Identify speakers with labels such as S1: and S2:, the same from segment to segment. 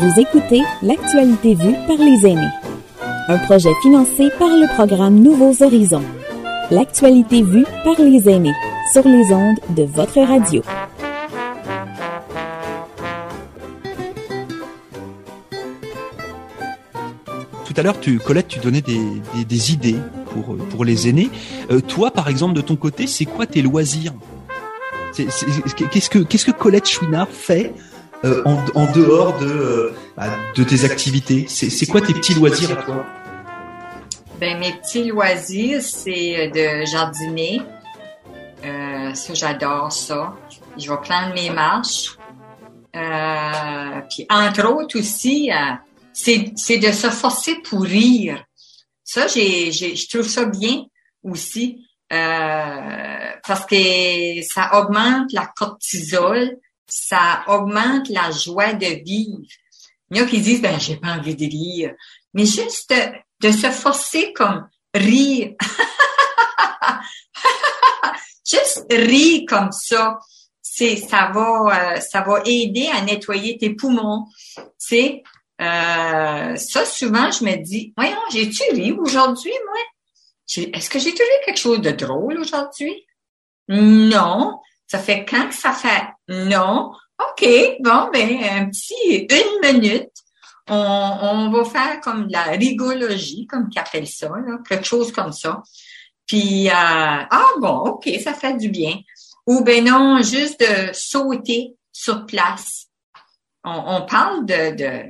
S1: Vous écoutez L'actualité vue par les aînés. Un projet financé par le programme Nouveaux Horizons. L'actualité vue par les aînés sur les ondes de votre radio.
S2: Tout à l'heure, tu, Colette, tu donnais des, des, idées pour, pour les aînés. Euh, toi, par exemple, de ton côté, c'est quoi tes loisirs? Qu'est-ce que, qu'est-ce que Colette Chouinard fait euh, en, en dehors de, euh, bah, de tes activités C'est quoi tes petits loisirs à toi?
S3: Ben, mes petits loisirs, c'est euh, de jardiner. Euh, ça, j'adore ça. Je vais prendre mes marches. Euh, puis, entre autres aussi, c'est de se forcer pour rire. Ça, j'ai, je trouve ça bien aussi. Euh, parce que ça augmente la cortisol, ça augmente la joie de vivre. Il y en a qui disent, ben, j'ai pas envie de rire. Mais juste de, se forcer comme rire. juste rire comme ça. C'est, ça va, euh, ça va aider à nettoyer tes poumons. C'est, euh, ça, souvent, je me dis, voyons, j'ai-tu ri aujourd'hui, moi? Est-ce que j'ai trouvé quelque chose de drôle aujourd'hui? Non. Ça fait quand que ça fait? Non? OK, bon, ben, un petit une minute. On, on va faire comme de la rigologie, comme qu'ils appellent ça, là, quelque chose comme ça. Puis, euh, ah bon, OK, ça fait du bien. Ou ben non, juste de sauter sur place. On, on parle de, de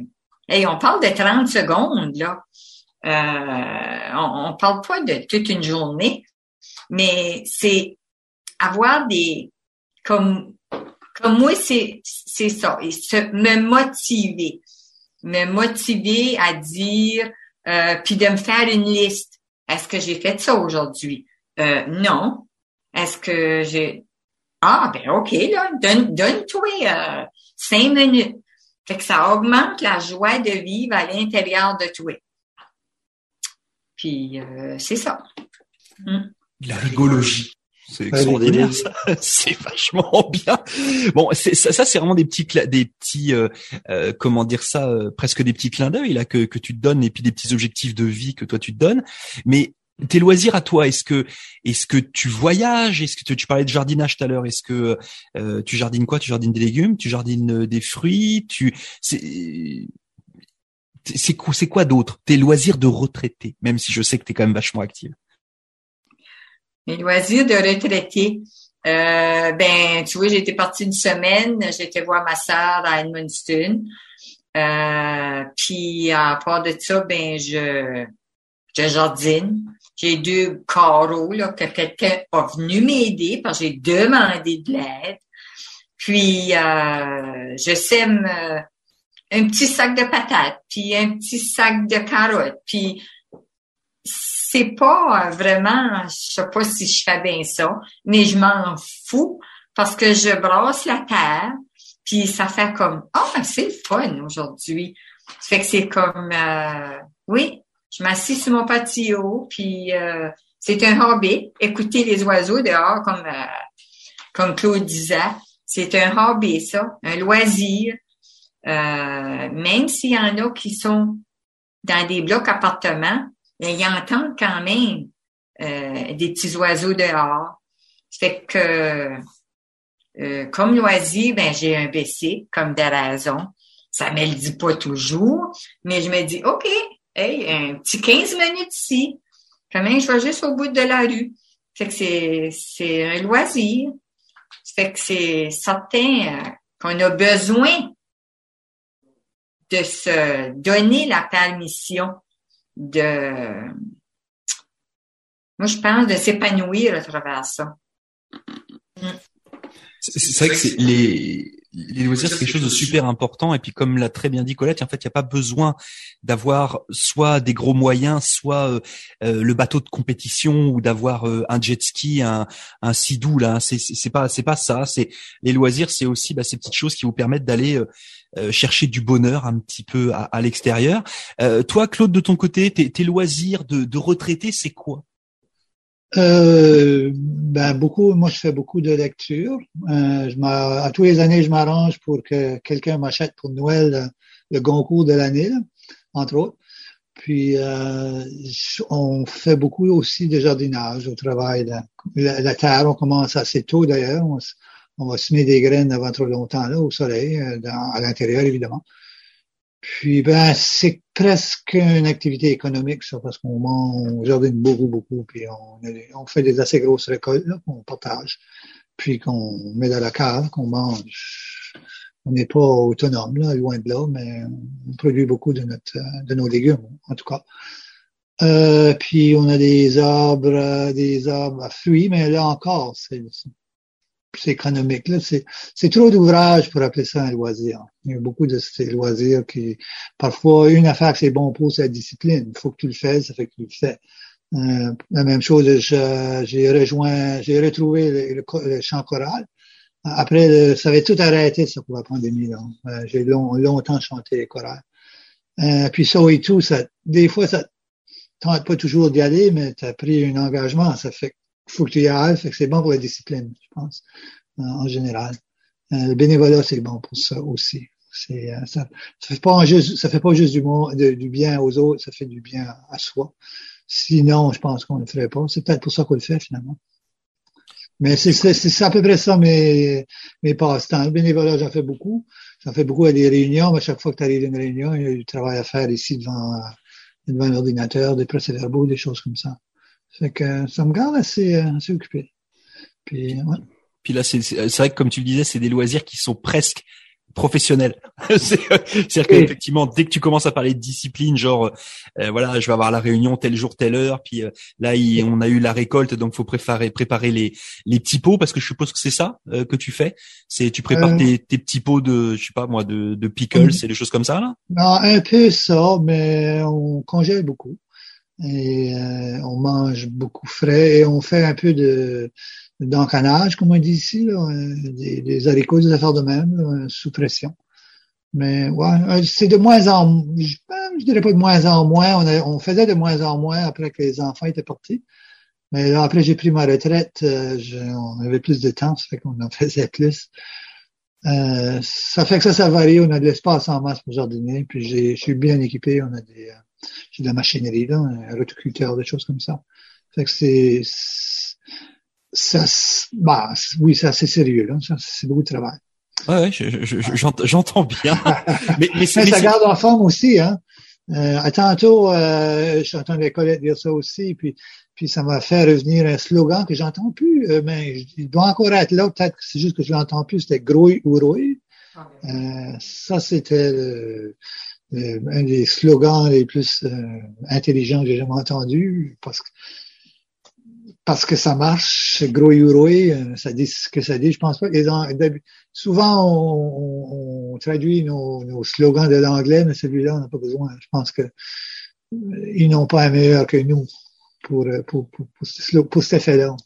S3: hey, on parle de 30 secondes, là. Euh, on, on parle pas de toute une journée, mais c'est avoir des comme comme moi c'est c'est ça. Et se, me motiver. Me motiver à dire euh, puis de me faire une liste. Est-ce que j'ai fait ça aujourd'hui? Euh, non. Est-ce que j'ai ah ben ok là donne donne-toi euh, cinq minutes. Fait que ça augmente la joie de vivre à l'intérieur de toi. Puis c'est ça. Mm.
S2: La rigologie. C'est extraordinaire, ça. C'est vachement bien. Bon, c'est, ça, ça, c'est vraiment des petits, des petits, euh, euh, comment dire ça, euh, presque des petits clins d'œil là que, que tu te donnes et puis des petits objectifs de vie que toi tu te donnes. Mais tes loisirs à toi, est-ce que, est-ce que tu voyages? Est-ce que tu, tu parlais de jardinage tout à l'heure Est-ce que euh, tu jardines quoi? Tu jardines des légumes? Tu jardines euh, des fruits? Tu, c'est, c'est quoi, c'est quoi d'autre? Tes loisirs de retraité, même si je sais que tu es quand même vachement active.
S3: Mes loisirs de retraité. Euh, ben, tu vois, j'étais partie une semaine, j'étais voir ma sœur à Edmundston. Euh, puis à part de ça, ben je, je jardine. J'ai deux carreaux là, que quelqu'un a venu m'aider parce que j'ai demandé de l'aide. Puis euh, je sème euh, un petit sac de patates, puis un petit sac de carottes, puis c'est pas euh, vraiment, je sais pas si je fais bien ça, mais je m'en fous parce que je brasse la terre, puis ça fait comme ah c'est fun aujourd'hui. Fait que c'est comme euh, oui, je m'assis sur mon patio, puis euh, c'est un hobby. Écouter les oiseaux dehors, comme euh, comme Claude disait, c'est un hobby ça, un loisir. Euh, même s'il y en a qui sont dans des blocs appartements, mais ils entendent quand même euh, des petits oiseaux dehors. Fait que euh, comme loisir, ben j'ai un BC comme de raison. Ça me le dit pas toujours, mais je me dis OK, hey, un petit 15 minutes ici. Quand même, je vais juste au bout de la rue? Fait que c'est c'est un loisir. Fait que c'est certain euh, qu'on a besoin de se donner la permission de, moi, je pense de s'épanouir à travers ça.
S2: C'est vrai que les, les loisirs, c'est quelque chose de super important. Et puis, comme l'a très bien dit Colette, en fait, il n'y a pas besoin d'avoir soit des gros moyens, soit euh, euh, le bateau de compétition ou d'avoir euh, un jet ski, un, un sidou. Là, c'est pas c'est pas ça. C'est les loisirs, c'est aussi bah, ces petites choses qui vous permettent d'aller chercher du bonheur un petit peu à, l'extérieur. Toi, Claude, de ton côté, tes, tes loisirs de, de retraité, c'est quoi?
S4: Euh, ben beaucoup, moi je fais beaucoup de lecture. Euh, je à tous les années, je m'arrange pour que quelqu'un m'achète pour Noël le concours de l'année, entre autres. Puis, euh, on fait beaucoup aussi de jardinage au travail. La, la, terre, on commence assez tôt d'ailleurs. On, on, va semer des graines avant trop longtemps là, au soleil, euh, dans, à l'intérieur évidemment. Puis, ben, c'est presque une activité économique, ça, parce qu'on on jardine beaucoup, beaucoup, puis on, fait des assez grosses récoltes qu'on partage, puis qu'on met dans la cave, qu'on mange. On n'est pas autonome, là, loin de là, mais on produit beaucoup de notre, de nos légumes, en tout cas. Euh, puis on a des arbres, des arbres à fruits, mais là encore, c'est économique. C'est, trop d'ouvrages pour appeler ça un loisir. Il y a beaucoup de ces loisirs qui, parfois, une affaire c'est bon pour, c'est la discipline. Il faut que tu le fasses, ça fait que tu le fais. Euh, la même chose, j'ai rejoint, j'ai retrouvé le, chant choral. Après, ça avait tout arrêté, ça, pour la pandémie. Là. Euh, j'ai longtemps chanté les chorales. Euh, puis ça et tout, ça, des fois, ça tente pas toujours d'y aller, mais tu as pris un engagement. Ça fait faut que tu y ailles, c'est bon pour la discipline, je pense, en général. Euh, le bénévolat, c'est bon pour ça aussi. C'est, euh, ça, ça fait pas juste, ça fait pas juste du, du bien aux autres, ça fait du bien à soi. Sinon, je pense qu'on ne le ferait pas. C'est peut-être pour ça qu'on le fait finalement. Mais c'est, c'est, c'est à peu près ça mes, mes passe-temps. Le bénévolat, j'en fais beaucoup. J'en fais beaucoup à des réunions. À chaque fois que tu arrives à une réunion, il y a du travail à faire ici devant, devant l'ordinateur, des procès-verbaux, des choses comme ça. Fait que ça me garde assez, euh, assez occupé. Puis, ouais.
S2: Puis là, c'est vrai que comme tu le disais, c'est des loisirs qui sont presque professionnels. C'est-à-dire qu'effectivement, dès que tu commences à parler de discipline, genre, euh, voilà, je vais avoir la réunion tel jour, telle heure, puis euh, là, on a eu la récolte, donc faut préparer, préparer les, les petits pots, parce que je suppose que c'est ça que tu fais. C'est tu prépares tes, tes, petits pots de, je sais pas moi, de, de pickles et des choses comme ça là?
S4: Non, un peu ça, mais on congèle beaucoup et euh, on mange beaucoup frais et on fait un peu de d'encanage, comme on dit ici, là, euh, des, des, haricots, des affaires de même, euh, sous pression. Mais ouais, c'est de moins en je, je dirais pas de moins en moins, on, on faisait de moins en moins après que les enfants étaient partis. Mais là, après j'ai pris ma retraite, je, on avait plus de temps, ça fait qu'on en faisait plus. Euh, ça fait que ça, ça varie, on a de l'espace en masse pour jardiner, puis je suis bien équipé, on a des j'ai de la machinerie, là, un rotoculteur, des choses comme ça. Fait que c'est, ça, bah, oui, c'est assez sérieux, là. C'est beaucoup de travail.
S2: Ouais, j'entends bien.
S4: mais, mais, ça garde en forme aussi, hein. Euh, à tantôt, euh, j'entends les collègues dire ça aussi, puis, puis ça m'a fait revenir un slogan que j'entends plus, euh, mais il doit encore être là, peut-être que c'est juste que je l'entends plus, c'était grouille ou rouille. Ah, euh, ça, c'était euh, un des slogans les plus euh, intelligents que j'ai jamais entendu parce que parce que ça marche, gros euh, ça dit ce que ça dit. Je pense pas. Souvent, on, traduit nos, nos, slogans de l'anglais, mais celui-là, on n'a pas besoin. Je pense que ils n'ont pas un meilleur que nous pour pour pour, pour, pour cet effet-là.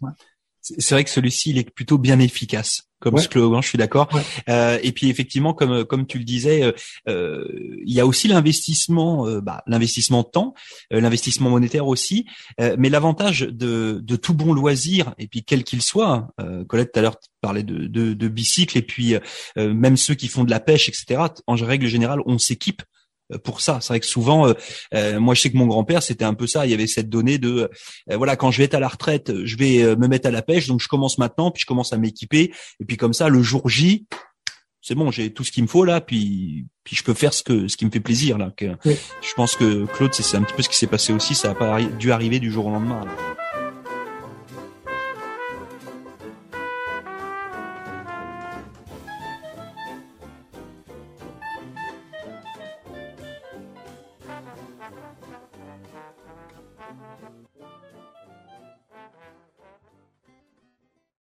S2: C'est vrai que celui-ci, il est plutôt bien efficace comme slogan, je suis d'accord. Euh, et puis effectivement, comme comme tu le disais, euh, euh il y a aussi l'investissement, euh, bah, l'investissement de temps, euh, l'investissement monétaire aussi. mais l'avantage de, de tout bon loisir, et puis quel qu'il soit, Colette tout à l'heure parlait de, de, de bicycle, et puis même ceux qui font de la pêche, etc. En règle générale, on s'équipe pour ça. C'est vrai que souvent, euh, euh, moi je sais que mon grand-père c'était un peu ça. Il y avait cette donnée de voilà quand je vais être à la retraite, je vais me mettre à la pêche, donc je commence maintenant, puis je commence à m'équiper, et puis comme ça le jour J, c'est bon, j'ai tout ce qu'il me faut là, puis puis je peux faire ce que ce qui me fait plaisir là. Que, Je pense que Claude, c'est un petit peu ce qui s'est passé aussi. Ça a pas dû arriver du jour au lendemain.